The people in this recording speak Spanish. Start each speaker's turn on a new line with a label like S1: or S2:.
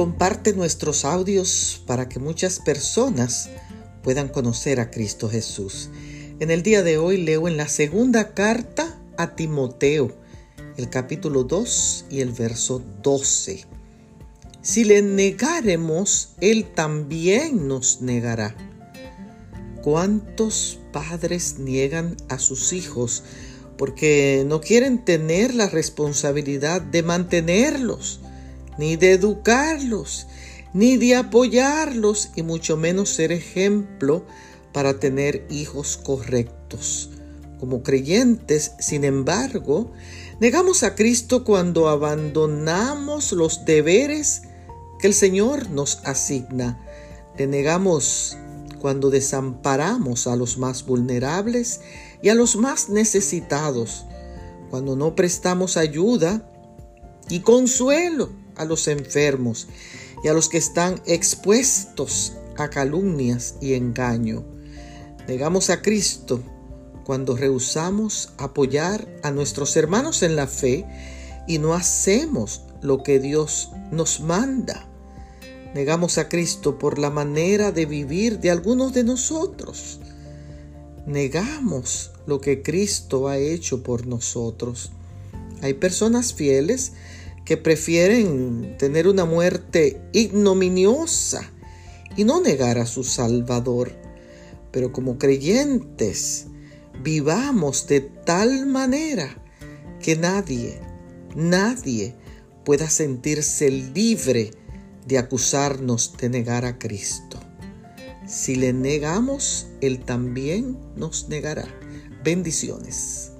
S1: comparte nuestros audios para que muchas personas puedan conocer a Cristo Jesús. En el día de hoy leo en la segunda carta a Timoteo, el capítulo 2 y el verso 12. Si le negaremos, Él también nos negará. ¿Cuántos padres niegan a sus hijos porque no quieren tener la responsabilidad de mantenerlos, ni de educarlos, ni de apoyarlos, y mucho menos ser ejemplo para tener hijos correctos? Como creyentes, sin embargo, negamos a Cristo cuando abandonamos los deberes que el Señor nos asigna. Le negamos cuando desamparamos a los más vulnerables y a los más necesitados, cuando no prestamos ayuda y consuelo a los enfermos y a los que están expuestos a calumnias y engaño. Negamos a Cristo cuando rehusamos apoyar a nuestros hermanos en la fe y no hacemos lo que Dios nos manda. Negamos a Cristo por la manera de vivir de algunos de nosotros. Negamos lo que Cristo ha hecho por nosotros. Hay personas fieles prefieren tener una muerte ignominiosa y no negar a su Salvador. Pero como creyentes, vivamos de tal manera que nadie, nadie pueda sentirse libre de acusarnos de negar a Cristo. Si le negamos, Él también nos negará. Bendiciones.